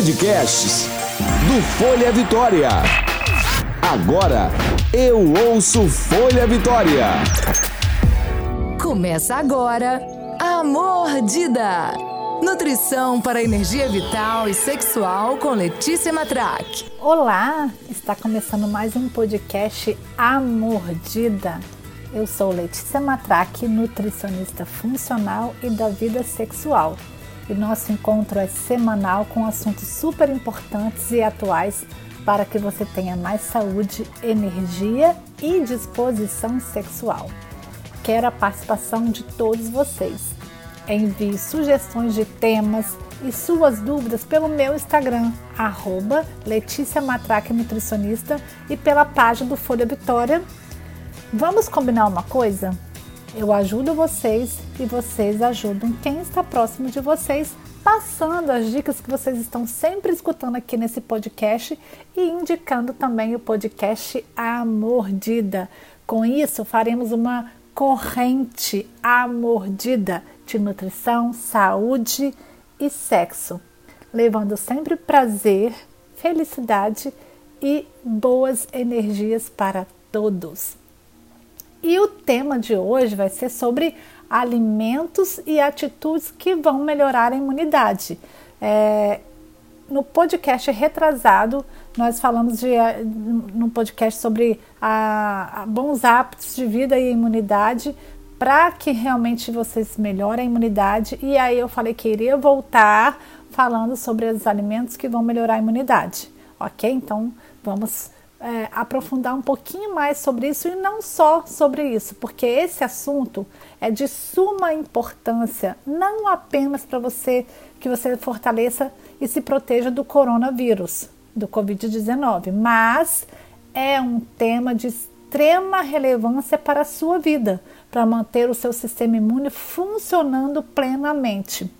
Podcasts do Folha Vitória. Agora eu ouço Folha Vitória. Começa agora a Mordida. Nutrição para energia vital e sexual com Letícia Matrac. Olá, está começando mais um podcast A Mordida. Eu sou Letícia Matrac, nutricionista funcional e da vida sexual. E nosso encontro é semanal com assuntos super importantes e atuais para que você tenha mais saúde, energia e disposição sexual. Quero a participação de todos vocês. Envie sugestões de temas e suas dúvidas pelo meu Instagram, arroba Letícia Matraque Nutricionista e pela página do Folha Vitória. Vamos combinar uma coisa? Eu ajudo vocês e vocês ajudam quem está próximo de vocês, passando as dicas que vocês estão sempre escutando aqui nesse podcast e indicando também o podcast A Mordida. Com isso, faremos uma corrente A Mordida de nutrição, saúde e sexo, levando sempre prazer, felicidade e boas energias para todos. E o tema de hoje vai ser sobre alimentos e atitudes que vão melhorar a imunidade. É, no podcast retrasado, nós falamos de, no podcast sobre a, a bons hábitos de vida e imunidade para que realmente vocês melhorem a imunidade. E aí eu falei que iria voltar falando sobre os alimentos que vão melhorar a imunidade. Ok? Então vamos é, aprofundar um pouquinho mais sobre isso e não só sobre isso, porque esse assunto é de suma importância, não apenas para você que você fortaleça e se proteja do coronavírus, do Covid-19, mas é um tema de extrema relevância para a sua vida, para manter o seu sistema imune funcionando plenamente.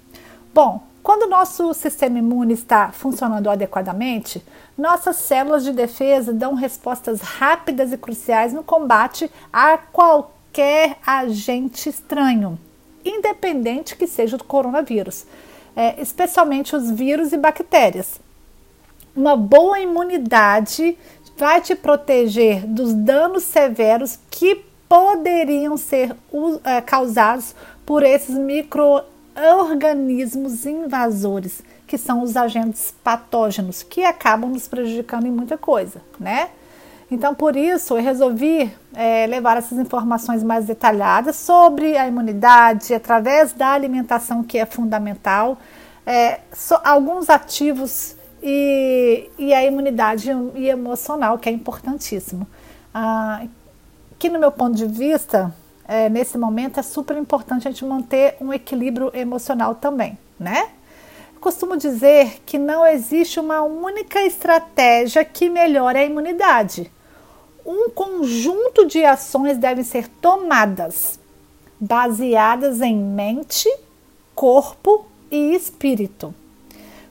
Bom, quando o nosso sistema imune está funcionando adequadamente, nossas células de defesa dão respostas rápidas e cruciais no combate a qualquer agente estranho, independente que seja do coronavírus, é, especialmente os vírus e bactérias. Uma boa imunidade vai te proteger dos danos severos que poderiam ser uh, causados por esses micro organismos invasores, que são os agentes patógenos, que acabam nos prejudicando em muita coisa, né? Então, por isso, eu resolvi é, levar essas informações mais detalhadas sobre a imunidade através da alimentação, que é fundamental, é, so, alguns ativos e, e, a imunidade e emocional, que é importantíssimo. Ah, que, no meu ponto de vista, é, nesse momento é super importante a gente manter um equilíbrio emocional também, né? Costumo dizer que não existe uma única estratégia que melhore a imunidade. Um conjunto de ações devem ser tomadas, baseadas em mente, corpo e espírito.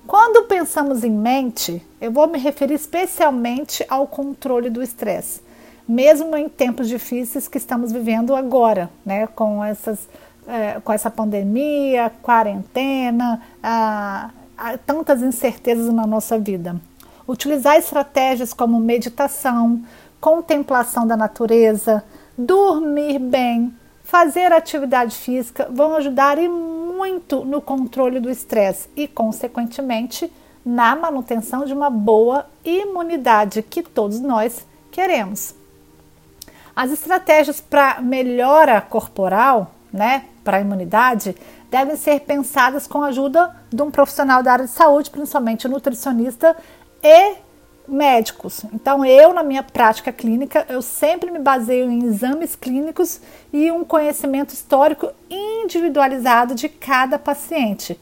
Quando pensamos em mente, eu vou me referir especialmente ao controle do estresse mesmo em tempos difíceis que estamos vivendo agora, né, com, essas, é, com essa pandemia, quarentena, a, a, tantas incertezas na nossa vida. Utilizar estratégias como meditação, contemplação da natureza, dormir bem, fazer atividade física vão ajudar e muito no controle do estresse e, consequentemente, na manutenção de uma boa imunidade que todos nós queremos. As estratégias para melhora corporal, né, para a imunidade, devem ser pensadas com a ajuda de um profissional da área de saúde, principalmente nutricionista e médicos. Então, eu na minha prática clínica, eu sempre me baseio em exames clínicos e um conhecimento histórico individualizado de cada paciente.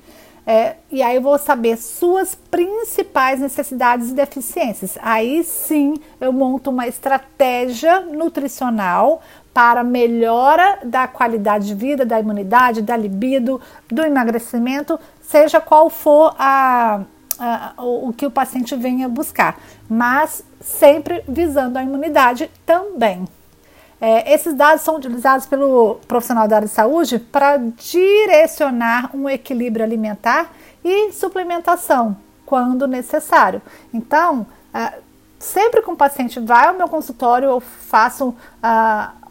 É, e aí eu vou saber suas principais necessidades e deficiências. Aí sim eu monto uma estratégia nutricional para melhora da qualidade de vida, da imunidade, da libido, do emagrecimento, seja qual for a, a, o, o que o paciente venha buscar, mas sempre visando a imunidade também. É, esses dados são utilizados pelo profissional da área de saúde para direcionar um equilíbrio alimentar e suplementação, quando necessário. Então, uh, sempre que um paciente vai ao meu consultório, eu faço uh,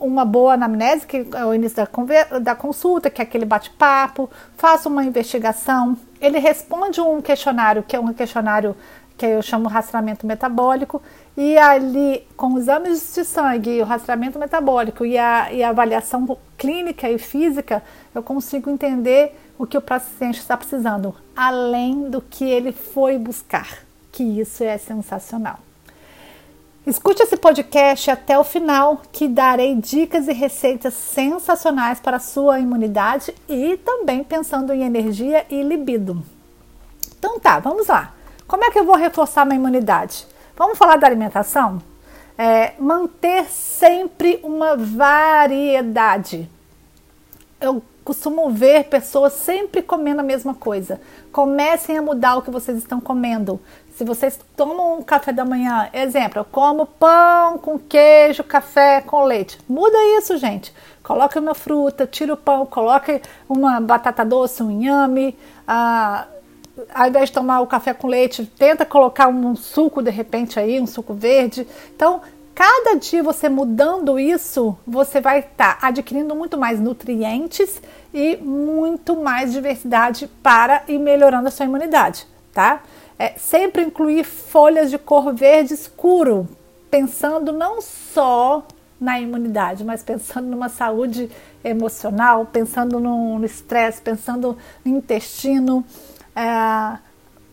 uma boa anamnese, que é o início da, da consulta, que é aquele bate-papo, faço uma investigação, ele responde um questionário, que é um questionário que eu chamo rastreamento metabólico, e ali, com exames de sangue, o rastreamento metabólico e a, e a avaliação clínica e física, eu consigo entender o que o paciente está precisando, além do que ele foi buscar, que isso é sensacional. Escute esse podcast até o final, que darei dicas e receitas sensacionais para a sua imunidade e também pensando em energia e libido. Então tá, vamos lá. Como é que eu vou reforçar minha imunidade? Vamos falar da alimentação? É, manter sempre uma variedade. Eu costumo ver pessoas sempre comendo a mesma coisa. Comecem a mudar o que vocês estão comendo. Se vocês tomam um café da manhã, exemplo, eu como pão com queijo, café com leite. Muda isso, gente. Coloque uma fruta, tira o pão, coloque uma batata doce, um inhame. Ah, ao invés de tomar o café com leite, tenta colocar um suco de repente aí, um suco verde. Então, cada dia você mudando isso, você vai estar tá adquirindo muito mais nutrientes e muito mais diversidade para ir melhorando a sua imunidade, tá? É, sempre incluir folhas de cor verde escuro, pensando não só na imunidade, mas pensando numa saúde emocional, pensando no estresse, pensando no intestino. É,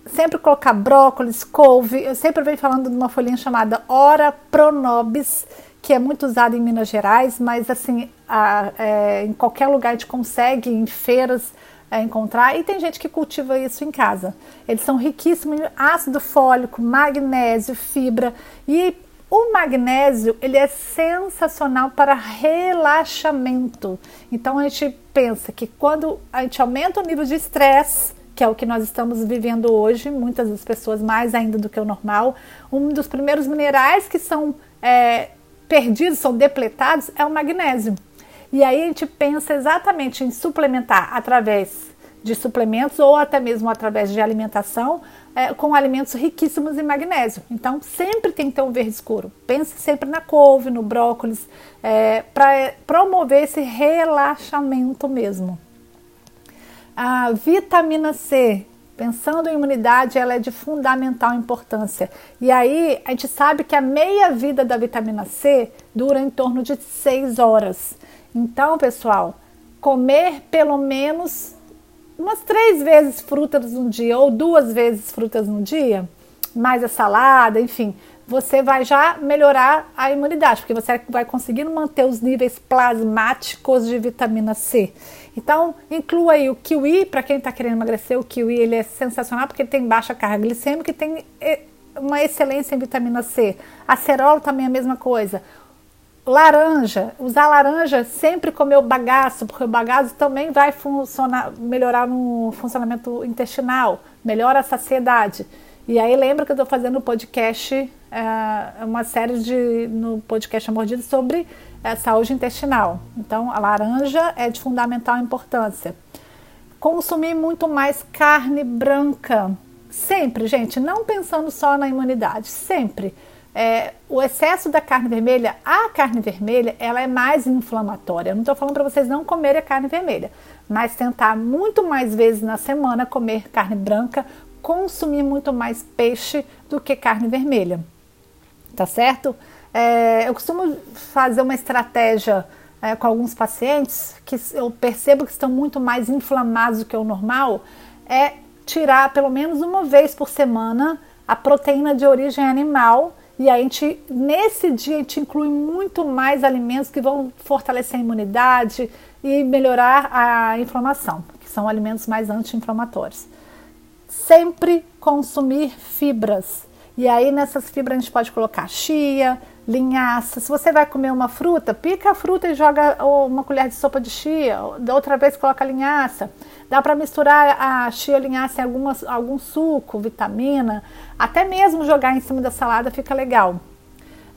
sempre colocar brócolis, couve. Eu sempre venho falando de uma folhinha chamada Ora Pronobis, que é muito usada em Minas Gerais, mas assim, a, é, em qualquer lugar a gente consegue, em feiras, é, encontrar. E tem gente que cultiva isso em casa. Eles são riquíssimos em ácido fólico, magnésio, fibra. E o magnésio ele é sensacional para relaxamento. Então a gente pensa que quando a gente aumenta o nível de estresse, que é o que nós estamos vivendo hoje, muitas das pessoas mais ainda do que o normal. Um dos primeiros minerais que são é, perdidos, são depletados, é o magnésio. E aí a gente pensa exatamente em suplementar através de suplementos ou até mesmo através de alimentação é, com alimentos riquíssimos em magnésio. Então sempre tem que ter um verde escuro. Pense sempre na couve, no brócolis, é, para promover esse relaxamento mesmo. A vitamina C, pensando em imunidade, ela é de fundamental importância. E aí a gente sabe que a meia vida da vitamina C dura em torno de 6 horas. Então, pessoal, comer pelo menos umas três vezes frutas no dia ou duas vezes frutas no dia, mais a salada, enfim, você vai já melhorar a imunidade, porque você vai conseguindo manter os níveis plasmáticos de vitamina C. Então, inclua aí o kiwi, para quem está querendo emagrecer, o kiwi ele é sensacional porque ele tem baixa carga glicêmica e tem eh, uma excelência em vitamina C. Acerola também é a mesma coisa. Laranja, usar laranja sempre comer o bagaço, porque o bagaço também vai funcionar, melhorar no funcionamento intestinal, melhora a saciedade. E aí lembra que eu estou fazendo um podcast, é, uma série de no podcast Mordido sobre é, saúde intestinal. Então a laranja é de fundamental importância. Consumir muito mais carne branca, sempre, gente, não pensando só na imunidade, sempre. É, o excesso da carne vermelha, a carne vermelha, ela é mais inflamatória. Eu não estou falando para vocês não comerem a carne vermelha, mas tentar muito mais vezes na semana comer carne branca consumir muito mais peixe do que carne vermelha, tá certo? É, eu costumo fazer uma estratégia é, com alguns pacientes que eu percebo que estão muito mais inflamados do que o normal, é tirar pelo menos uma vez por semana a proteína de origem animal e a gente, nesse dia a gente inclui muito mais alimentos que vão fortalecer a imunidade e melhorar a inflamação, que são alimentos mais anti-inflamatórios sempre consumir fibras. E aí nessas fibras a gente pode colocar chia, linhaça. Se você vai comer uma fruta, pica a fruta e joga uma colher de sopa de chia. Da outra vez coloca linhaça. Dá para misturar a chia linhaça em algumas, algum suco, vitamina. Até mesmo jogar em cima da salada fica legal.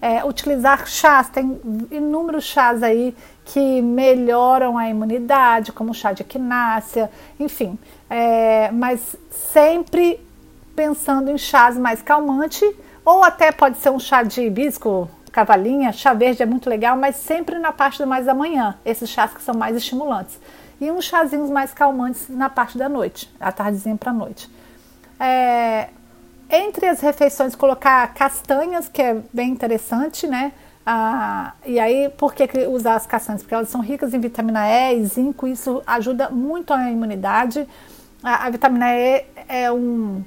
É, utilizar chás, tem inúmeros chás aí que melhoram a imunidade, como chá de equinácea, enfim. É, mas sempre pensando em chás mais calmante, ou até pode ser um chá de hibisco, cavalinha, chá verde é muito legal, mas sempre na parte mais da manhã, esses chás que são mais estimulantes. E uns chazinhos mais calmantes na parte da noite, à tardezinha para a noite. É, entre as refeições, colocar castanhas, que é bem interessante, né? Ah, e aí, por que usar as castanhas? Porque elas são ricas em vitamina E e zinco, isso ajuda muito a imunidade. A, a vitamina E é um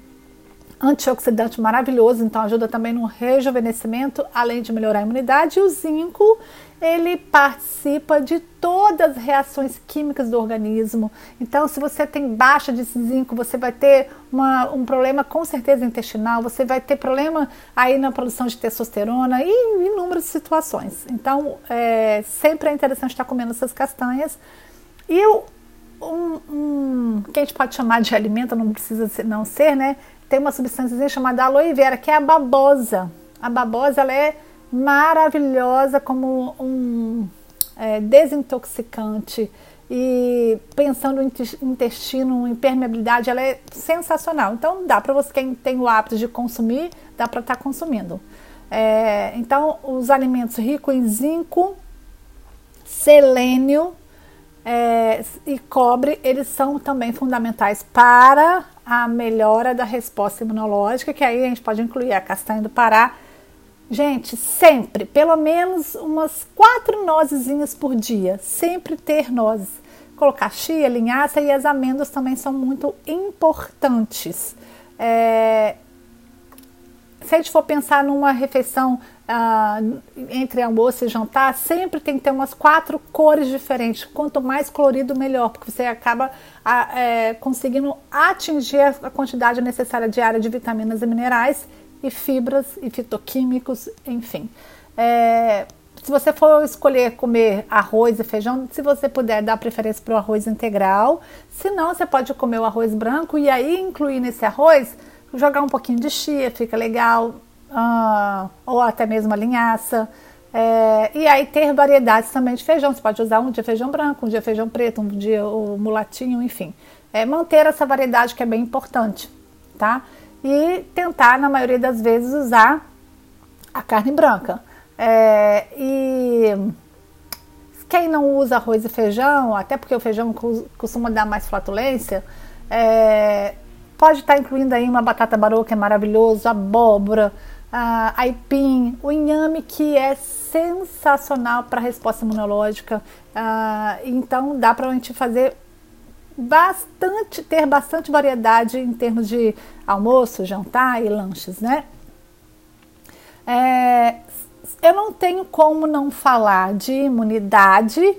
antioxidante maravilhoso, então ajuda também no rejuvenescimento, além de melhorar a imunidade. E o zinco ele participa de todas as reações químicas do organismo. Então, se você tem baixa de zinco, você vai ter uma, um problema com certeza intestinal, você vai ter problema aí na produção de testosterona e em inúmeras situações. Então, é, sempre é interessante estar comendo essas castanhas. E o, um, um, que a gente pode chamar de alimento, não precisa não ser, né? Tem uma substância chamada aloe vera, que é a babosa. A babosa, ela é maravilhosa como um é, desintoxicante e pensando em intestino, em permeabilidade, ela é sensacional. Então dá para você quem tem o hábito de consumir, dá para estar tá consumindo. É, então os alimentos ricos em zinco, selênio é, e cobre, eles são também fundamentais para a melhora da resposta imunológica, que aí a gente pode incluir a castanha do Pará, Gente, sempre, pelo menos umas quatro nozezinhas por dia, sempre ter nozes. Colocar chia, linhaça e as amêndoas também são muito importantes. É, se a gente for pensar numa refeição ah, entre almoço e jantar, sempre tem que ter umas quatro cores diferentes. Quanto mais colorido, melhor, porque você acaba ah, é, conseguindo atingir a quantidade necessária diária de vitaminas e minerais e fibras e fitoquímicos, enfim. É, se você for escolher comer arroz e feijão, se você puder dar preferência para o arroz integral, se não, você pode comer o arroz branco e aí incluir nesse arroz, jogar um pouquinho de chia, fica legal, uh, ou até mesmo a linhaça. É, e aí ter variedades também de feijão. Você pode usar um dia feijão branco, um dia feijão preto, um dia o mulatinho, enfim. É, manter essa variedade que é bem importante, tá? e tentar, na maioria das vezes, usar a carne branca. É, e quem não usa arroz e feijão, até porque o feijão costuma dar mais flatulência, é, pode estar incluindo aí uma batata barô que é maravilhoso, abóbora, a aipim, o inhame que é sensacional para a resposta imunológica. Ah, então dá para a gente fazer bastante, ter bastante variedade em termos de almoço, jantar e lanches, né? É, eu não tenho como não falar de imunidade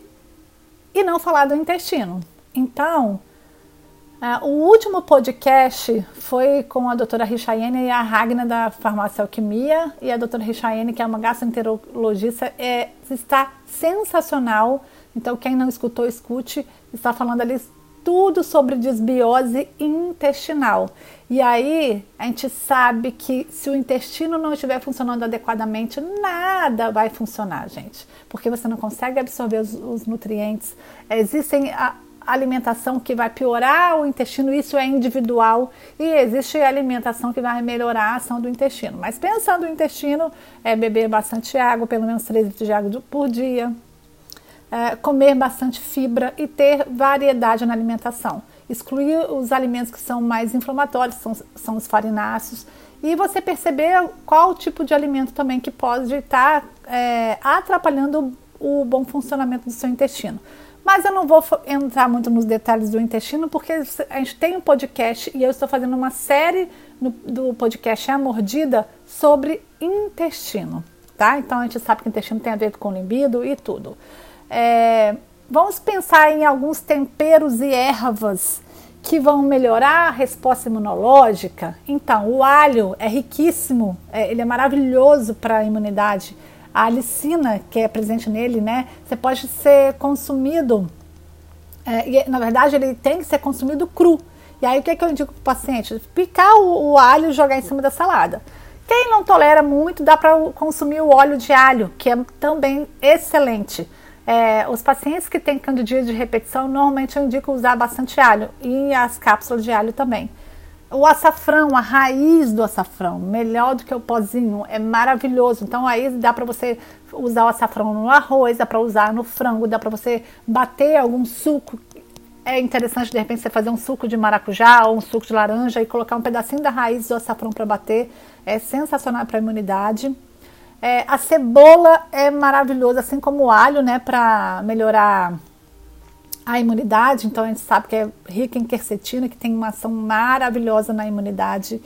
e não falar do intestino. Então, uh, o último podcast foi com a doutora Richaiene e a Ragna da Farmácia Alquimia. E a doutora Richaiene, que é uma gastroenterologista, é, está sensacional. Então, quem não escutou, escute. Está falando ali tudo sobre desbiose intestinal. E aí a gente sabe que se o intestino não estiver funcionando adequadamente, nada vai funcionar, gente, porque você não consegue absorver os, os nutrientes. Existem a alimentação que vai piorar o intestino, isso é individual, e existe alimentação que vai melhorar a ação do intestino. Mas pensando no intestino, é beber bastante água, pelo menos 3 litros de água por dia, é, comer bastante fibra e ter variedade na alimentação. Excluir os alimentos que são mais inflamatórios, são, são os farináceos, e você perceber qual tipo de alimento também que pode estar é, atrapalhando o bom funcionamento do seu intestino. Mas eu não vou entrar muito nos detalhes do intestino, porque a gente tem um podcast e eu estou fazendo uma série no, do podcast A Mordida sobre intestino, tá? Então a gente sabe que o intestino tem a ver com libido e tudo. É, vamos pensar em alguns temperos e ervas que vão melhorar a resposta imunológica. Então, o alho é riquíssimo, é, ele é maravilhoso para a imunidade. A alicina, que é presente nele, né? Você pode ser consumido, é, e, na verdade, ele tem que ser consumido cru. E aí, o que, é que eu indico para o paciente? Picar o, o alho e jogar em cima da salada. Quem não tolera muito, dá para consumir o óleo de alho, que é também excelente. É, os pacientes que têm candidíase de repetição, normalmente eu indico usar bastante alho e as cápsulas de alho também. O açafrão, a raiz do açafrão, melhor do que o pozinho, é maravilhoso. Então aí dá para você usar o açafrão no arroz, dá para usar no frango, dá para você bater algum suco. É interessante de repente você fazer um suco de maracujá ou um suco de laranja e colocar um pedacinho da raiz do açafrão para bater. É sensacional para a imunidade. É, a cebola é maravilhosa, assim como o alho, né, para melhorar a imunidade, então a gente sabe que é rica em quercetina, que tem uma ação maravilhosa na imunidade.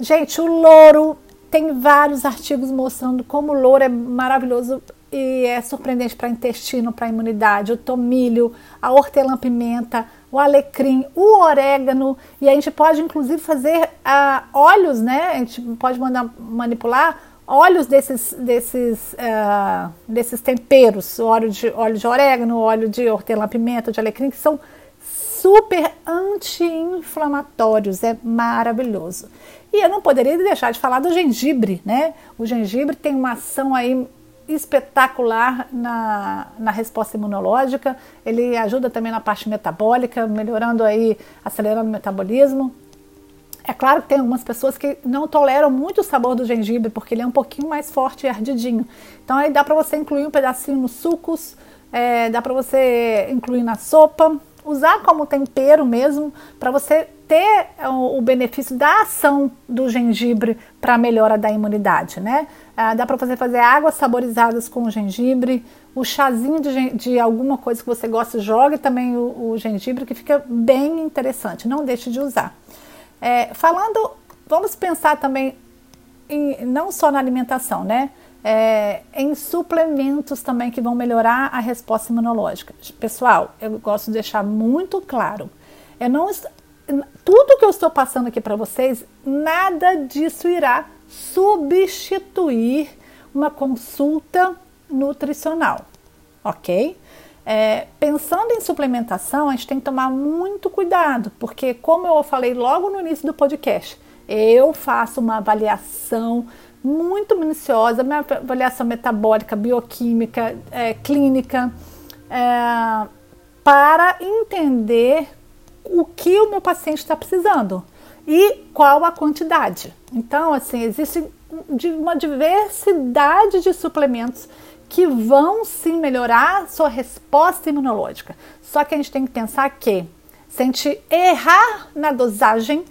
Gente, o louro tem vários artigos mostrando como o louro é maravilhoso e é surpreendente para intestino, para imunidade. O tomilho, a hortelã-pimenta, o alecrim, o orégano e a gente pode inclusive fazer uh, óleos, né? A gente pode mandar manipular óleos desses, desses, uh, desses temperos, óleo de, óleo de orégano, óleo de hortelã-pimenta, de alecrim, que são super anti-inflamatórios, é maravilhoso. E eu não poderia deixar de falar do gengibre, né? O gengibre tem uma ação aí espetacular na, na resposta imunológica, ele ajuda também na parte metabólica, melhorando aí, acelerando o metabolismo. É claro que tem algumas pessoas que não toleram muito o sabor do gengibre, porque ele é um pouquinho mais forte e ardidinho. Então aí dá para você incluir um pedacinho nos sucos, é, dá para você incluir na sopa, usar como tempero mesmo, para você ter o, benefício da ação do gengibre para a melhora da imunidade, né? Ah, dá para você fazer águas saborizadas com o gengibre, o chazinho de, de, alguma coisa que você gosta, jogue também o, o gengibre, que fica bem interessante, não deixe de usar. É, falando, vamos pensar também em, não só na alimentação, né? É, em suplementos também que vão melhorar a resposta imunológica. Pessoal, eu gosto de deixar muito claro, eu não, tudo que eu estou passando aqui para vocês, nada disso irá substituir uma consulta nutricional, ok? É, pensando em suplementação, a gente tem que tomar muito cuidado, porque, como eu falei logo no início do podcast, eu faço uma avaliação muito minuciosa, minha avaliação metabólica, bioquímica, é, clínica, é, para entender o que o meu paciente está precisando e qual a quantidade. Então, assim, existe uma diversidade de suplementos que vão sim melhorar sua resposta imunológica. Só que a gente tem que pensar que se a gente errar na dosagem,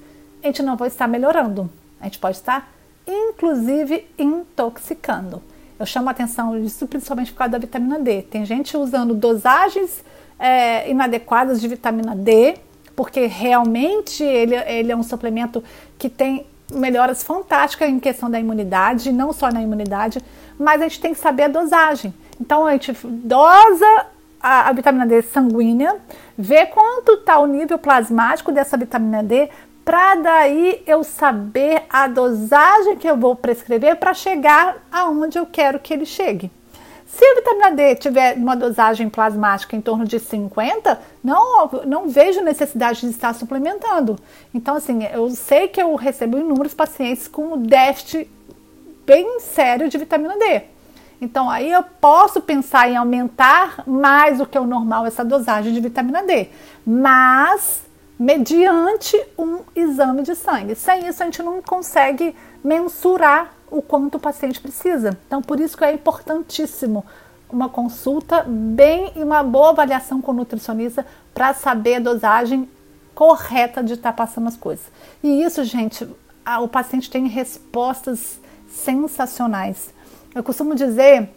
a gente não vai estar melhorando. A gente pode estar, inclusive, intoxicando. Eu chamo a atenção disso principalmente por causa da vitamina D. Tem gente usando dosagens é, inadequadas de vitamina D, porque realmente ele, ele é um suplemento que tem melhoras fantásticas em questão da imunidade, não só na imunidade, mas a gente tem que saber a dosagem. Então a gente dosa a, a vitamina D sanguínea, vê quanto está o nível plasmático dessa vitamina D, para daí eu saber a dosagem que eu vou prescrever para chegar aonde eu quero que ele chegue. Se a vitamina D tiver uma dosagem plasmática em torno de 50, não, não vejo necessidade de estar suplementando. Então, assim, eu sei que eu recebo inúmeros pacientes com déficit bem sério de vitamina D. Então, aí eu posso pensar em aumentar mais do que o normal essa dosagem de vitamina D, mas mediante um exame de sangue. Sem isso, a gente não consegue mensurar o quanto o paciente precisa. Então, por isso que é importantíssimo uma consulta bem e uma boa avaliação com o nutricionista para saber a dosagem correta de estar tá passando as coisas. E isso, gente, a, o paciente tem respostas sensacionais. Eu costumo dizer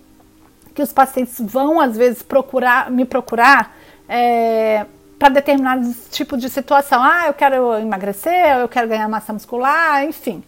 que os pacientes vão às vezes procurar me procurar é, para determinado tipo de situação. Ah, eu quero emagrecer, eu quero ganhar massa muscular, enfim.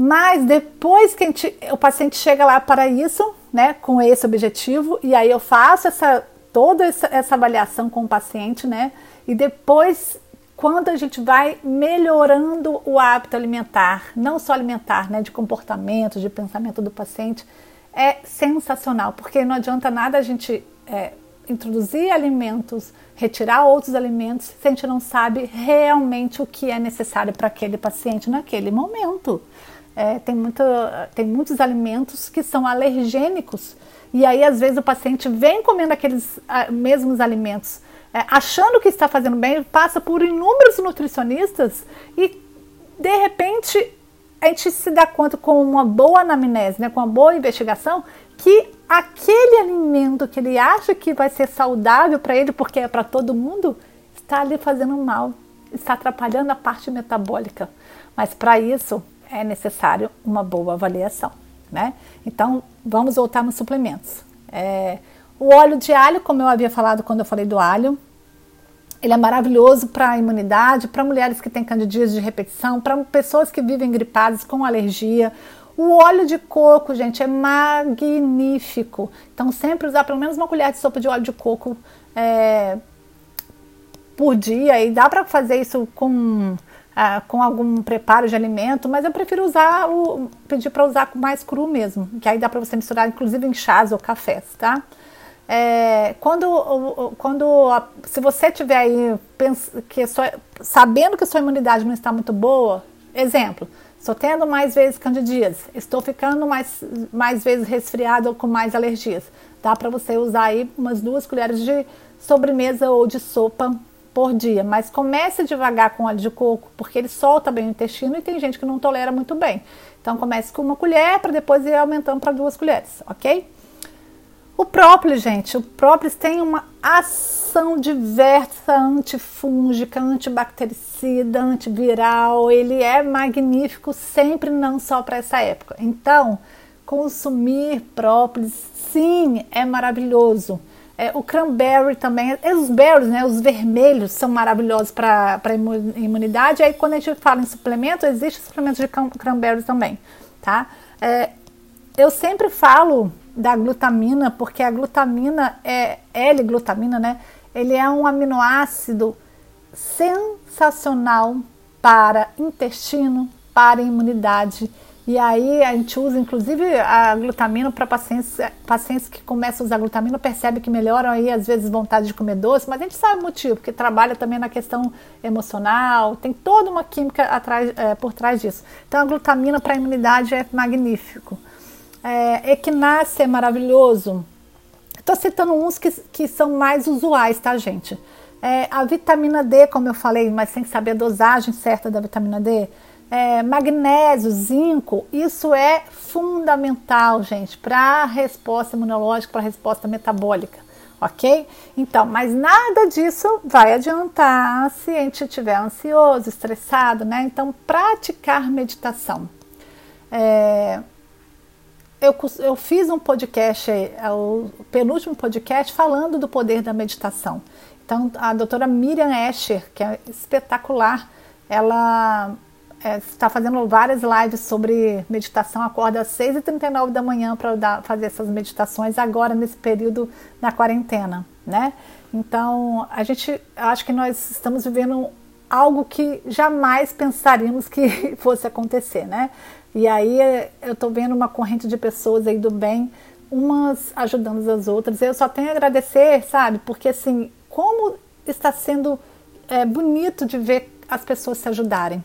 Mas depois que gente, o paciente chega lá para isso, né, com esse objetivo, e aí eu faço essa toda essa, essa avaliação com o paciente, né, e depois quando a gente vai melhorando o hábito alimentar, não só alimentar, né, de comportamento, de pensamento do paciente, é sensacional, porque não adianta nada a gente é, introduzir alimentos, retirar outros alimentos, se a gente não sabe realmente o que é necessário para aquele paciente naquele momento é, tem, muito, tem muitos alimentos que são alergênicos. E aí, às vezes, o paciente vem comendo aqueles mesmos alimentos, é, achando que está fazendo bem, passa por inúmeros nutricionistas e de repente a gente se dá conta com uma boa anamnese, né, com uma boa investigação, que aquele alimento que ele acha que vai ser saudável para ele, porque é para todo mundo, está ali fazendo mal, está atrapalhando a parte metabólica. Mas para isso é necessário uma boa avaliação, né? Então vamos voltar nos suplementos. É, o óleo de alho, como eu havia falado quando eu falei do alho, ele é maravilhoso para a imunidade, para mulheres que têm candidíase de repetição, para pessoas que vivem gripadas com alergia. O óleo de coco, gente, é magnífico. Então, sempre usar pelo menos uma colher de sopa de óleo de coco é, por dia. E dá para fazer isso com, ah, com algum preparo de alimento, mas eu prefiro usar o pedir para usar mais cru mesmo, que aí dá para você misturar, inclusive em chás ou cafés, tá? É, quando, quando se você tiver aí que sua, sabendo que sua imunidade não está muito boa, exemplo, estou tendo mais vezes candidíase, estou ficando mais, mais vezes resfriado ou com mais alergias, dá para você usar aí umas duas colheres de sobremesa ou de sopa por dia, mas comece devagar com óleo de coco, porque ele solta bem o intestino e tem gente que não tolera muito bem. Então comece com uma colher para depois ir aumentando para duas colheres, ok? O própolis, gente, o própolis tem uma ação diversa antifúngica, antibactericida, antiviral. Ele é magnífico sempre, não só para essa época. Então, consumir própolis, sim, é maravilhoso. É, o cranberry também, é, os berries, né, os vermelhos, são maravilhosos para imunidade. Aí, quando a gente fala em suplemento, existe suplemento de cranberry também, tá? É, eu sempre falo da glutamina, porque a glutamina é L-glutamina, né? Ele é um aminoácido sensacional para intestino, para imunidade. E aí a gente usa inclusive a glutamina para pacientes, pacientes que começam a usar glutamina, percebem que melhoram aí às vezes vontade de comer doce, mas a gente sabe o motivo, porque trabalha também na questão emocional, tem toda uma química atrás, é, por trás disso. Então a glutamina para a imunidade é magnífico. É, equinácea é maravilhoso. Estou citando uns que, que são mais usuais, tá, gente? É, a vitamina D, como eu falei, mas sem saber a dosagem certa da vitamina D. É, magnésio, zinco, isso é fundamental, gente, para a resposta imunológica, para a resposta metabólica, ok? Então, mas nada disso vai adiantar se a gente estiver ansioso, estressado, né? Então, praticar meditação. É, eu, eu fiz um podcast, é o penúltimo podcast, falando do poder da meditação. Então, a doutora Miriam Escher, que é espetacular, ela é, está fazendo várias lives sobre meditação, acorda às 6h39 da manhã para fazer essas meditações agora nesse período da quarentena, né? Então, a gente, acho que nós estamos vivendo algo que jamais pensaríamos que fosse acontecer, né? E aí eu estou vendo uma corrente de pessoas aí do bem, umas ajudando as outras. Eu só tenho a agradecer, sabe? Porque assim, como está sendo é, bonito de ver as pessoas se ajudarem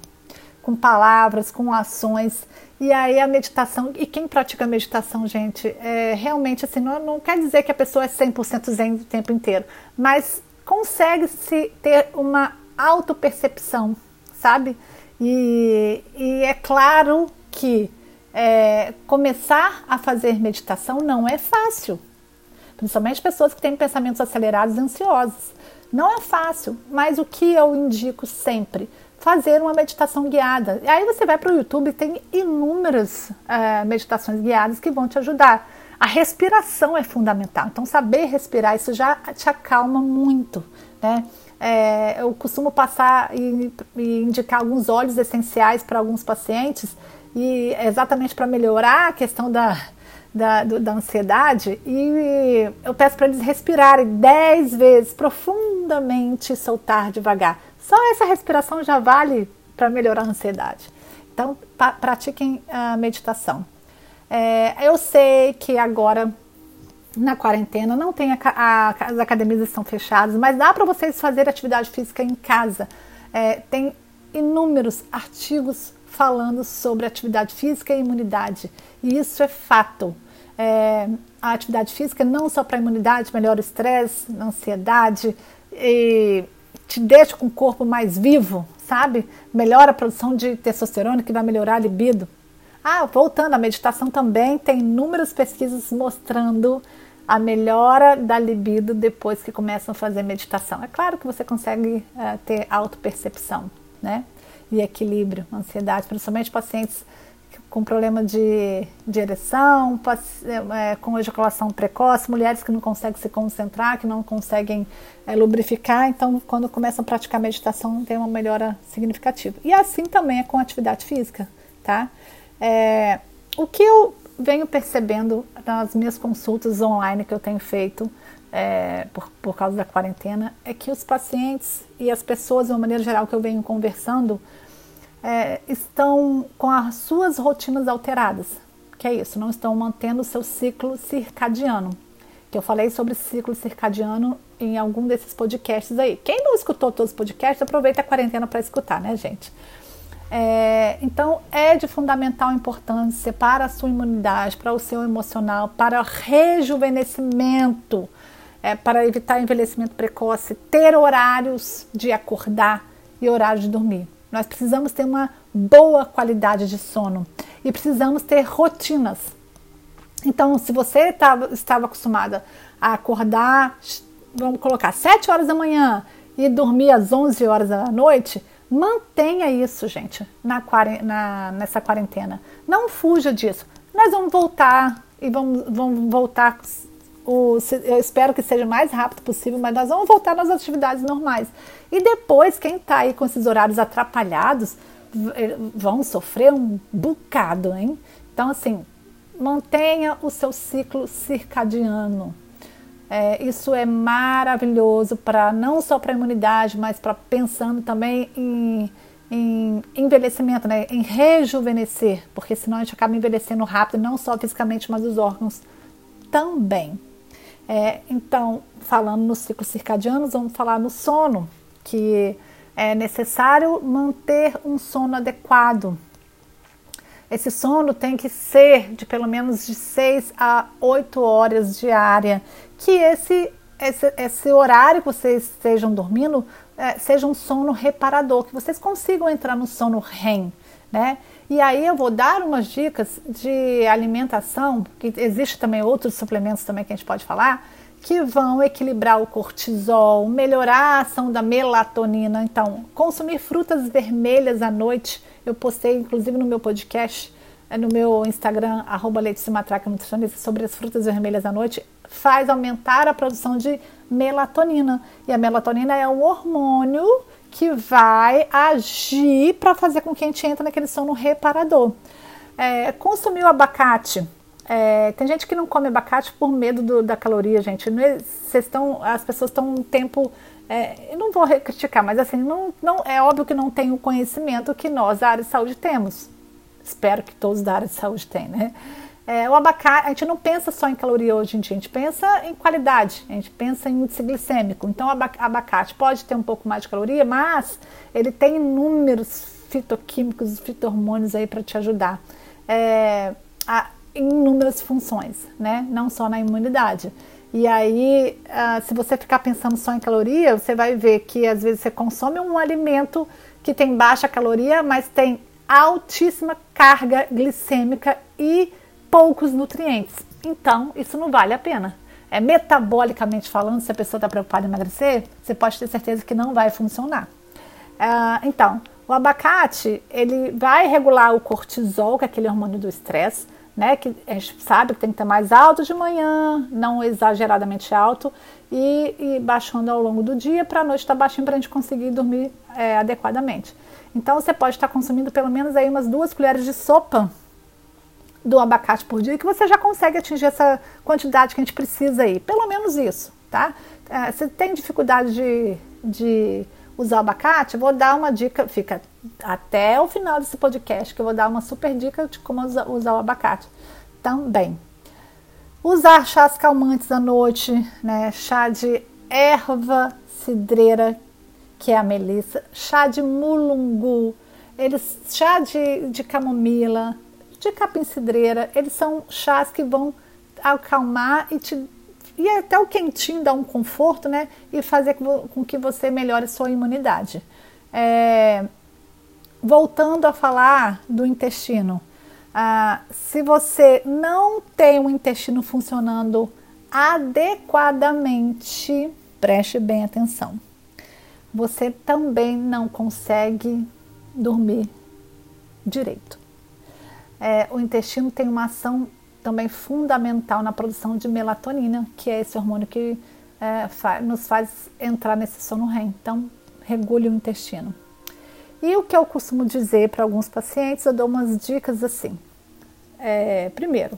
com palavras, com ações. E aí a meditação, e quem pratica meditação, gente, é, realmente assim, não, não quer dizer que a pessoa é 100% zen o tempo inteiro, mas consegue se ter uma autopercepção, sabe? E, e é claro que é, começar a fazer meditação não é fácil, principalmente pessoas que têm pensamentos acelerados e ansiosos. Não é fácil, mas o que eu indico sempre? Fazer uma meditação guiada. E aí você vai para o YouTube tem inúmeras é, meditações guiadas que vão te ajudar. A respiração é fundamental, então saber respirar isso já te acalma muito, né? É, eu costumo passar e, e indicar alguns óleos essenciais para alguns pacientes e exatamente para melhorar a questão da, da, do, da ansiedade. E eu peço para eles respirarem 10 vezes profundamente e soltar devagar. Só essa respiração já vale para melhorar a ansiedade. Então, pratiquem a meditação. É, eu sei que agora na quarentena não tem a, a, as academias estão fechadas, mas dá para vocês fazer atividade física em casa. É, tem inúmeros artigos falando sobre atividade física e imunidade. E isso é fato. É, a atividade física não só para a imunidade, melhora o estresse, a ansiedade, e te deixa com o corpo mais vivo, sabe? Melhora a produção de testosterona, que vai melhorar a libido. Ah, voltando, a meditação também tem inúmeras pesquisas mostrando a melhora da libido depois que começam a fazer meditação. É claro que você consegue uh, ter autopercepção, né? E equilíbrio, ansiedade, principalmente pacientes com problema de, de ereção, é, com ejaculação precoce, mulheres que não conseguem se concentrar, que não conseguem é, lubrificar. Então, quando começam a praticar meditação, tem uma melhora significativa. E assim também é com atividade física, tá? É, o que eu venho percebendo nas minhas consultas online que eu tenho feito é, por, por causa da quarentena é que os pacientes e as pessoas, de uma maneira geral, que eu venho conversando, é, estão com as suas rotinas alteradas. Que é isso, não estão mantendo o seu ciclo circadiano. Que eu falei sobre ciclo circadiano em algum desses podcasts aí. Quem não escutou todos os podcasts, aproveita a quarentena para escutar, né, gente? É, então, é de fundamental importância para a sua imunidade, para o seu emocional, para o rejuvenescimento, é, para evitar envelhecimento precoce, ter horários de acordar e horários de dormir. Nós precisamos ter uma boa qualidade de sono e precisamos ter rotinas. Então, se você tava, estava acostumada a acordar, vamos colocar 7 horas da manhã e dormir às 11 horas da noite, mantenha isso, gente, na, na, nessa quarentena. Não fuja disso. Nós vamos voltar e vamos, vamos voltar o, eu espero que seja o mais rápido possível, mas nós vamos voltar nas atividades normais. E depois, quem está aí com esses horários atrapalhados eh, vão sofrer um bocado, hein? Então, assim, mantenha o seu ciclo circadiano. É, isso é maravilhoso para não só para a imunidade, mas para pensando também em, em envelhecimento, né? em rejuvenescer, porque senão a gente acaba envelhecendo rápido, não só fisicamente, mas os órgãos também. É, então, falando no ciclo circadiano, vamos falar no sono, que é necessário manter um sono adequado. Esse sono tem que ser de pelo menos de 6 a 8 horas diária, que esse, esse, esse horário que vocês estejam dormindo é, seja um sono reparador, que vocês consigam entrar no sono REM, né? E aí eu vou dar umas dicas de alimentação, que existe também outros suplementos também que a gente pode falar, que vão equilibrar o cortisol, melhorar a ação da melatonina. Então, consumir frutas vermelhas à noite. Eu postei, inclusive, no meu podcast, é, no meu Instagram, arroba Nutricionista, sobre as frutas vermelhas à noite, faz aumentar a produção de melatonina. E a melatonina é um hormônio que vai agir para fazer com que a gente entre naquele sono reparador. É, consumir o abacate. É, tem gente que não come abacate por medo do, da caloria, gente. É, vocês estão, as pessoas estão um tempo. É, eu não vou criticar, mas assim, não, não, é óbvio que não tem o conhecimento que nós, da área de saúde, temos. Espero que todos da área de saúde tenham, né? É, o abacate, a gente não pensa só em caloria hoje em dia, a gente pensa em qualidade, a gente pensa em índice glicêmico. Então, o abacate pode ter um pouco mais de caloria, mas ele tem inúmeros fitoquímicos, fitohormônios aí para te ajudar é, a, em inúmeras funções, né? Não só na imunidade. E aí, uh, se você ficar pensando só em caloria, você vai ver que às vezes você consome um alimento que tem baixa caloria, mas tem altíssima carga glicêmica e poucos nutrientes. Então, isso não vale a pena. É metabolicamente falando, se a pessoa está preocupada em emagrecer, você pode ter certeza que não vai funcionar. Uh, então, o abacate ele vai regular o cortisol, que é aquele hormônio do estresse, né? Que a gente sabe que tem que estar mais alto de manhã, não exageradamente alto, e, e baixando ao longo do dia para a noite estar tá baixinho para a gente conseguir dormir é, adequadamente. Então você pode estar consumindo pelo menos aí umas duas colheres de sopa do abacate por dia que você já consegue atingir essa quantidade que a gente precisa aí. Pelo menos isso, tá? É, se tem dificuldade de, de usar o abacate, vou dar uma dica, fica até o final desse podcast, que eu vou dar uma super dica de como usar, usar o abacate também. Usar chás calmantes à noite, né? Chá de erva cidreira, que é a melissa, chá de mulungu, eles, chá de, de camomila, de capim-cidreira, eles são chás que vão acalmar e te e até o quentinho dá um conforto, né? E fazer com que você melhore sua imunidade. É, voltando a falar do intestino, ah, se você não tem o intestino funcionando adequadamente, preste bem atenção. Você também não consegue dormir direito. É, o intestino tem uma ação também fundamental na produção de melatonina, que é esse hormônio que é, fa nos faz entrar nesse sono REM. Então, regule o intestino. E o que eu costumo dizer para alguns pacientes, eu dou umas dicas assim. É, primeiro,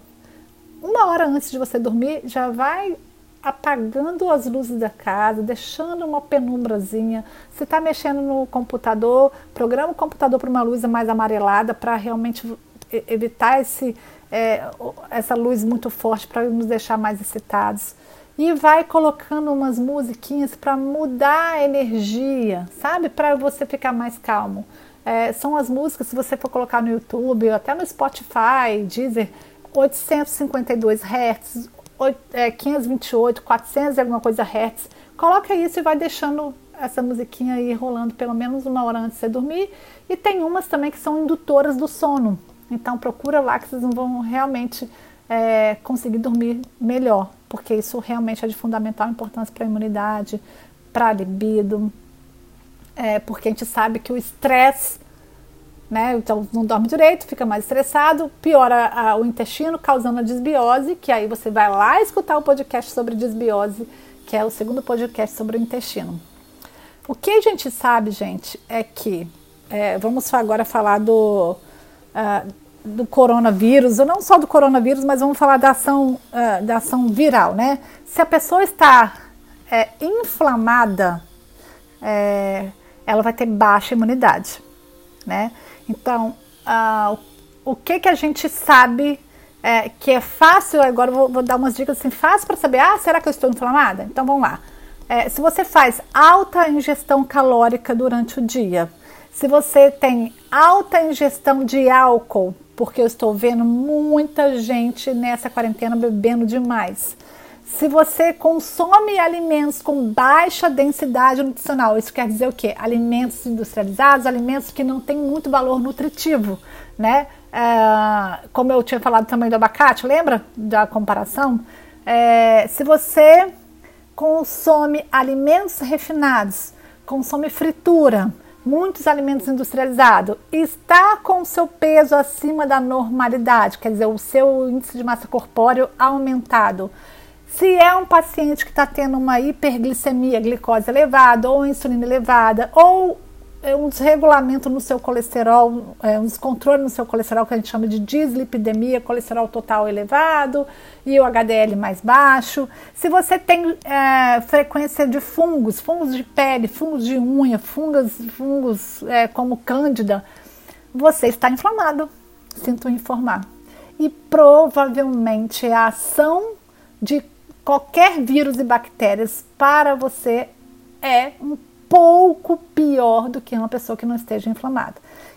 uma hora antes de você dormir, já vai apagando as luzes da casa, deixando uma penumbrazinha. Se está mexendo no computador, programa o computador para uma luz mais amarelada para realmente evitar esse, é, essa luz muito forte para nos deixar mais excitados. E vai colocando umas musiquinhas para mudar a energia, sabe? Para você ficar mais calmo. É, são as músicas, se você for colocar no YouTube, até no Spotify, Deezer, 852 Hz, 528, 400 e alguma coisa Hz. Coloca isso e vai deixando essa musiquinha aí rolando pelo menos uma hora antes de você dormir. E tem umas também que são indutoras do sono. Então procura lá que vocês vão realmente é, conseguir dormir melhor, porque isso realmente é de fundamental importância para a imunidade, para a libido, é, porque a gente sabe que o estresse né? Então não dorme direito, fica mais estressado, piora a, o intestino, causando a desbiose, que aí você vai lá escutar o podcast sobre desbiose, que é o segundo podcast sobre o intestino. O que a gente sabe, gente, é que é, vamos agora falar do, uh, do coronavírus, ou não só do coronavírus, mas vamos falar da ação, uh, da ação viral, né? Se a pessoa está é, inflamada, é, ela vai ter baixa imunidade, né? Então, uh, o que que a gente sabe é, que é fácil, agora vou, vou, dar umas dicas assim, fácil para saber, ah, será que eu estou inflamada? Então vamos lá. É, se você faz alta ingestão calórica durante o dia, se você tem alta ingestão de álcool, porque eu estou vendo muita gente nessa quarentena bebendo demais. Se você consome alimentos com baixa densidade nutricional, isso quer dizer o quê? Alimentos industrializados, alimentos que não têm muito valor nutritivo, né? É, como eu tinha falado também do abacate, lembra da comparação? É, se você consome alimentos refinados, consome fritura, muitos alimentos industrializados, está com o seu peso acima da normalidade, quer dizer, o seu índice de massa corpóreo aumentado. Se é um paciente que está tendo uma hiperglicemia, glicose elevada, ou insulina elevada, ou um desregulamento no seu colesterol, é, um descontrole no seu colesterol que a gente chama de dislipidemia, colesterol total elevado e o HDL mais baixo. Se você tem é, frequência de fungos, fungos de pele, fungos de unha, fungos, fungos é, como cândida, você está inflamado, sinto informar. E provavelmente a ação de qualquer vírus e bactérias para você é um pouco pior do que uma pessoa que não esteja inflamada.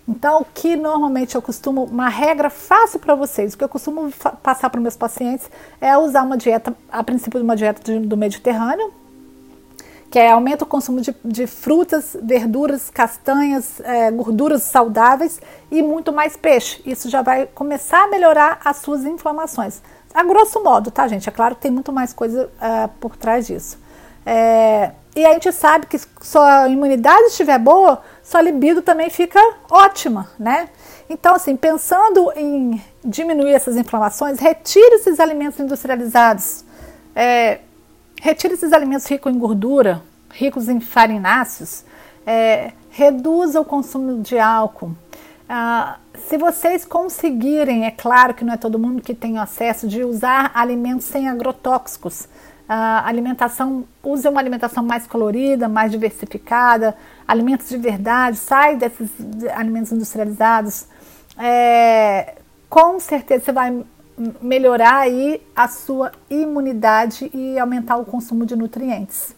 Então, o que normalmente eu costumo, uma regra fácil para vocês, o que eu costumo passar para meus pacientes é usar uma dieta, a princípio uma dieta de, do Mediterrâneo, que é aumenta o consumo de, de frutas, verduras, castanhas, é, gorduras saudáveis e muito mais peixe. Isso já vai começar a melhorar as suas inflamações. A grosso modo, tá, gente? É claro que tem muito mais coisa uh, por trás disso. É, e a gente sabe que se sua imunidade estiver boa, sua libido também fica ótima, né? Então, assim, pensando em diminuir essas inflamações, retire esses alimentos industrializados. É, retire esses alimentos ricos em gordura, ricos em farináceos. É, reduza o consumo de álcool. Ah, se vocês conseguirem, é claro que não é todo mundo que tem acesso, de usar alimentos sem agrotóxicos, alimentação, use uma alimentação mais colorida, mais diversificada, alimentos de verdade, sai desses alimentos industrializados. É, com certeza você vai melhorar aí a sua imunidade e aumentar o consumo de nutrientes.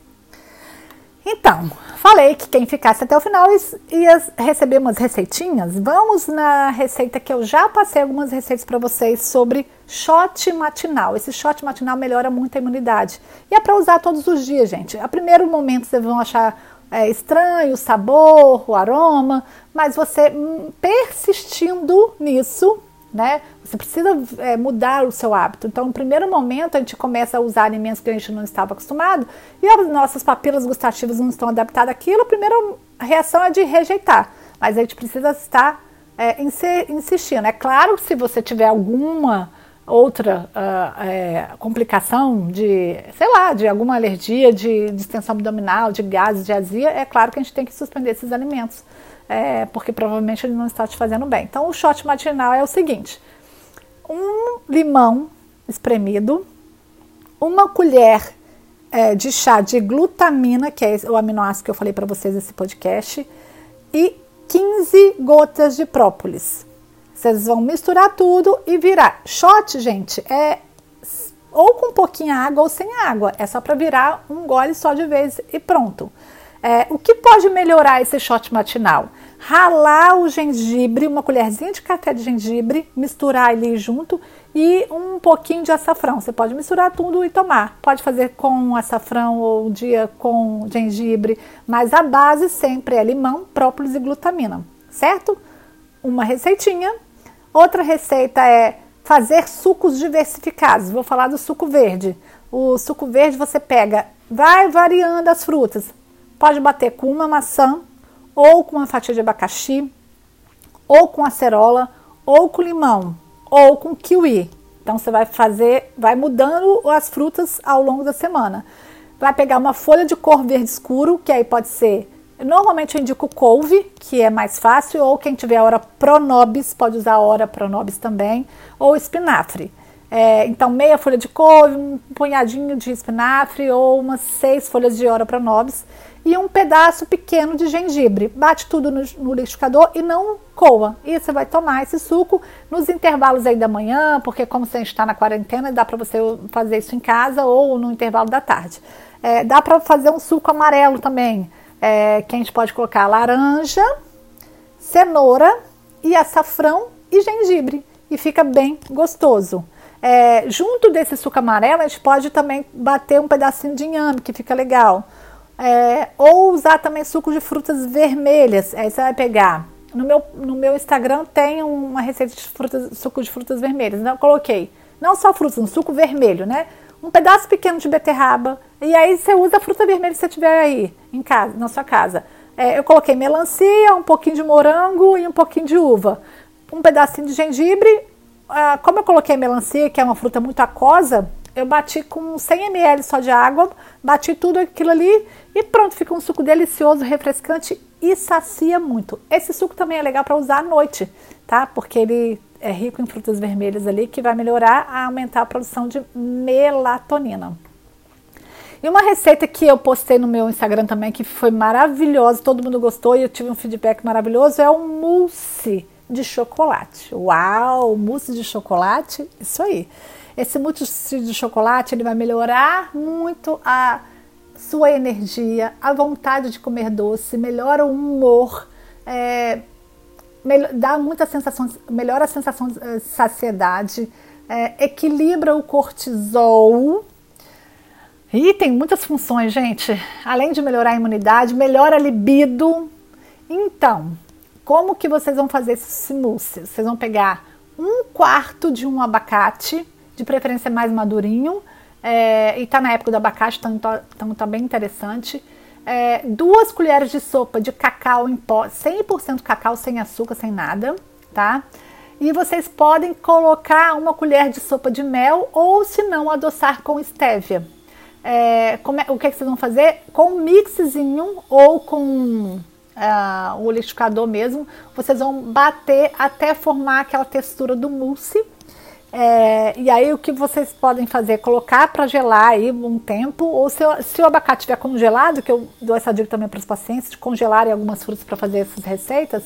Então, falei que quem ficasse até o final ia receber umas receitinhas. Vamos na receita que eu já passei algumas receitas para vocês sobre shot matinal. Esse shot matinal melhora muito a imunidade. E é para usar todos os dias, gente. A primeiro momento vocês vão achar é, estranho o sabor, o aroma, mas você hum, persistindo nisso, né? Você precisa é, mudar o seu hábito. Então, no primeiro momento, a gente começa a usar alimentos que a gente não estava acostumado e as nossas papilas gustativas não estão adaptadas àquilo. A primeira reação é de rejeitar, mas a gente precisa estar é, insistindo. É claro que se você tiver alguma outra uh, é, complicação de, sei lá, de alguma alergia, de distensão abdominal, de gases, de azia, é claro que a gente tem que suspender esses alimentos, é, porque provavelmente ele não está te fazendo bem. Então, o shot matinal é o seguinte: um limão espremido, uma colher é, de chá de glutamina, que é o aminoácido que eu falei para vocês nesse podcast, e 15 gotas de própolis. Vocês vão misturar tudo e virar. Shot, gente, é ou com pouquinho água ou sem água. É só para virar um gole só de vez e pronto. É, o que pode melhorar esse shot matinal? Ralar o gengibre, uma colherzinha de café de gengibre, misturar ali junto e um pouquinho de açafrão. Você pode misturar tudo e tomar. Pode fazer com açafrão ou um dia com gengibre, mas a base sempre é limão, própolis e glutamina, certo? Uma receitinha Outra receita é fazer sucos diversificados. Vou falar do suco verde. O suco verde você pega, vai variando as frutas. Pode bater com uma maçã, ou com uma fatia de abacaxi, ou com acerola, ou com limão, ou com kiwi. Então você vai fazer, vai mudando as frutas ao longo da semana. Vai pegar uma folha de cor verde escuro, que aí pode ser Normalmente eu indico couve, que é mais fácil, ou quem tiver hora pronobis, pode usar hora pronobis também, ou espinafre. É, então, meia folha de couve, um punhadinho de espinafre ou umas seis folhas de hora pronobis e um pedaço pequeno de gengibre. Bate tudo no, no liquidificador e não coa. E você vai tomar esse suco nos intervalos aí da manhã, porque como você está na quarentena, dá para você fazer isso em casa ou no intervalo da tarde. É, dá para fazer um suco amarelo também é, que a gente pode colocar laranja, cenoura e açafrão e gengibre e fica bem gostoso. É, junto desse suco amarelo, a gente pode também bater um pedacinho de inhame, que fica legal. É, ou usar também suco de frutas vermelhas. Aí você vai pegar. No meu, no meu Instagram tem uma receita de frutas, suco de frutas vermelhas. Eu coloquei não só frutas, um suco vermelho, né? um pedaço pequeno de beterraba. E aí você usa a fruta vermelha que você tiver aí em casa, na sua casa. É, eu coloquei melancia, um pouquinho de morango e um pouquinho de uva. Um pedacinho de gengibre. Ah, como eu coloquei melancia, que é uma fruta muito aquosa, eu bati com 100 ml só de água, bati tudo aquilo ali e pronto, fica um suco delicioso, refrescante e sacia muito. Esse suco também é legal para usar à noite, tá? Porque ele é rico em frutas vermelhas ali, que vai melhorar, a aumentar a produção de melatonina. E uma receita que eu postei no meu Instagram também, que foi maravilhosa, todo mundo gostou e eu tive um feedback maravilhoso, é o mousse de chocolate. Uau, mousse de chocolate, isso aí. Esse mousse de chocolate, ele vai melhorar muito a sua energia, a vontade de comer doce, melhora o humor, é, dá muita sensação, melhora a sensação de eh, saciedade, é, equilibra o cortisol. E tem muitas funções, gente. Além de melhorar a imunidade, melhora a libido. Então, como que vocês vão fazer esse mousse? Vocês vão pegar um quarto de um abacate, de preferência mais madurinho, é, e tá na época do abacate, então tá, então tá bem interessante é, duas colheres de sopa de cacau em pó, 100% cacau sem açúcar, sem nada, tá? E vocês podem colocar uma colher de sopa de mel ou, se não, adoçar com estévia. É, é, o que, é que, vocês vão fazer? Com um mixzinho ou com uh, o liquidificador mesmo, vocês vão bater até formar aquela textura do mousse é, e aí o que vocês podem fazer é colocar para gelar aí um tempo, ou se, se o abacate estiver congelado, que eu dou essa dica também para os pacientes, de congelarem algumas frutas para fazer essas receitas,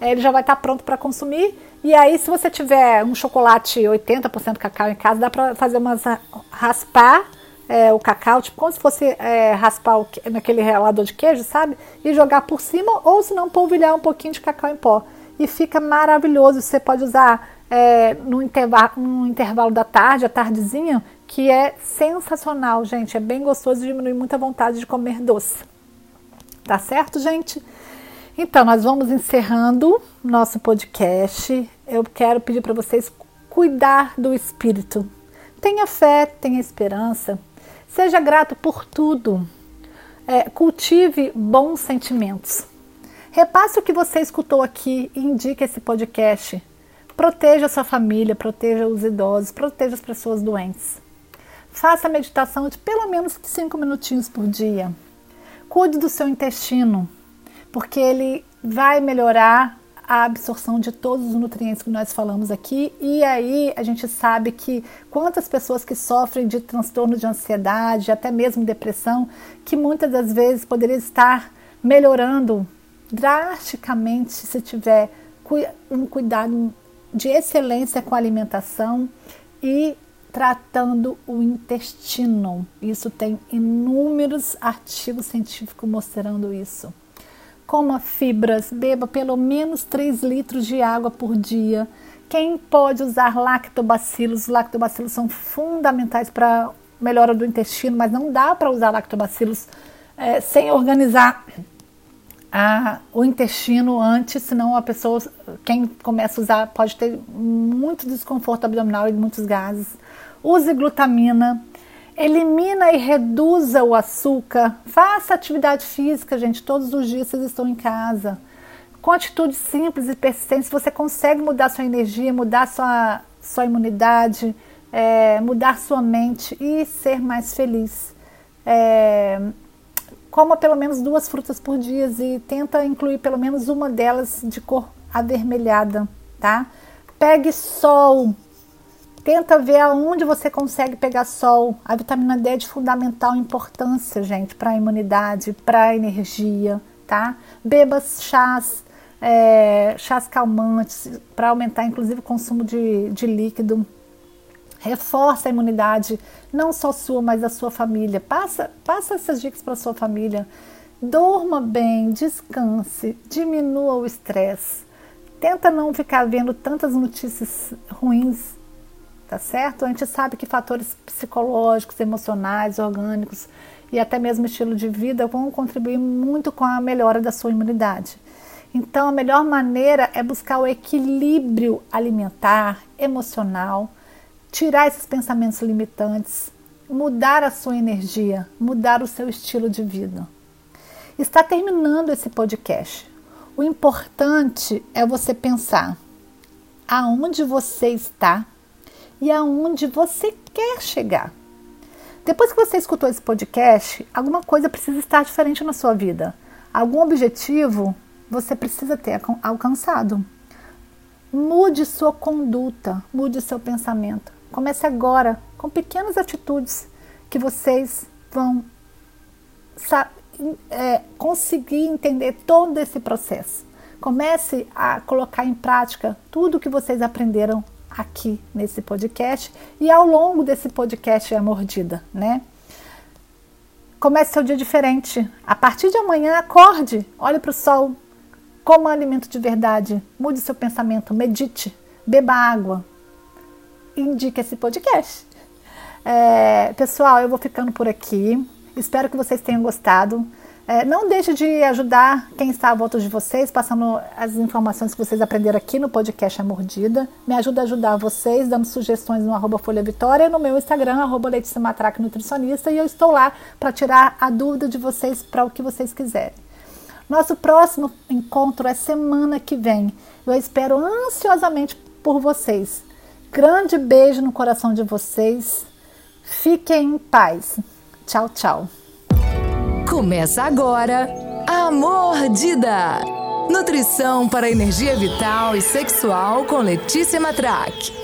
é, ele já vai estar tá pronto para consumir. E aí se você tiver um chocolate 80% cacau em casa, dá para fazer umas raspar é, o cacau, tipo como se fosse é, raspar o, naquele relador de queijo, sabe? E jogar por cima, ou se não polvilhar um pouquinho de cacau em pó. E fica maravilhoso. Você pode usar é, no, intervalo, no intervalo da tarde, a tardezinha, que é sensacional, gente. É bem gostoso e diminui muita vontade de comer doce. Tá certo, gente? Então, nós vamos encerrando nosso podcast. Eu quero pedir para vocês cuidar do espírito. Tenha fé, tenha esperança. Seja grato por tudo. É, cultive bons sentimentos. Repasse o que você escutou aqui e indique esse podcast. Proteja sua família, proteja os idosos, proteja as pessoas doentes. Faça meditação de pelo menos 5 minutinhos por dia. Cuide do seu intestino, porque ele vai melhorar a absorção de todos os nutrientes que nós falamos aqui. E aí a gente sabe que quantas pessoas que sofrem de transtorno de ansiedade, até mesmo depressão, que muitas das vezes poderia estar melhorando drasticamente se tiver um cuidado de excelência com alimentação e tratando o intestino. Isso tem inúmeros artigos científicos mostrando isso. Coma fibras, beba pelo menos 3 litros de água por dia. Quem pode usar lactobacilos? Os lactobacilos são fundamentais para melhora do intestino, mas não dá para usar lactobacilos é, sem organizar a, o intestino antes, senão a pessoa, quem começa a usar, pode ter muito desconforto abdominal e muitos gases. Use glutamina, elimina e reduza o açúcar, faça atividade física, gente, todos os dias vocês estão em casa. Com atitudes simples e persistentes, você consegue mudar sua energia, mudar sua, sua imunidade, é, mudar sua mente e ser mais feliz. É, coma pelo menos duas frutas por dia e tenta incluir pelo menos uma delas de cor avermelhada, tá? Pegue sol. Tenta ver aonde você consegue pegar sol. A vitamina D é de fundamental importância, gente, para a imunidade, para a energia, tá? Beba chás, é, chás calmantes, para aumentar inclusive o consumo de, de líquido reforça a imunidade, não só sua, mas da sua família. Passa, passa essas dicas para sua família. Durma bem, descanse, diminua o estresse. Tenta não ficar vendo tantas notícias ruins, tá certo? A gente sabe que fatores psicológicos, emocionais, orgânicos e até mesmo estilo de vida vão contribuir muito com a melhora da sua imunidade. Então, a melhor maneira é buscar o equilíbrio alimentar, emocional, tirar esses pensamentos limitantes, mudar a sua energia, mudar o seu estilo de vida. Está terminando esse podcast. O importante é você pensar aonde você está e aonde você quer chegar. Depois que você escutou esse podcast, alguma coisa precisa estar diferente na sua vida. Algum objetivo você precisa ter alcançado. Mude sua conduta, mude seu pensamento. Comece agora com pequenas atitudes que vocês vão é, conseguir entender todo esse processo. Comece a colocar em prática tudo que vocês aprenderam aqui nesse podcast e ao longo desse podcast é mordida, né? Comece seu dia diferente. A partir de amanhã, acorde, olhe para o sol, coma alimento de verdade, mude seu pensamento, medite, beba água, indique esse podcast. É, pessoal, eu vou ficando por aqui. Espero que vocês tenham gostado. É, não deixe de ajudar quem está à volta de vocês, passando as informações que vocês aprenderam aqui no podcast A Mordida. Me ajuda a ajudar vocês, dando sugestões no arroba Folha Vitória, no meu Instagram, arroba Letícia Nutricionista, e eu estou lá para tirar a dúvida de vocês para o que vocês quiserem. Nosso próximo encontro é semana que vem. Eu espero ansiosamente por vocês. Grande beijo no coração de vocês. Fiquem em paz. Tchau, tchau. Começa agora a Mordida. Nutrição para energia vital e sexual com Letícia Matraque.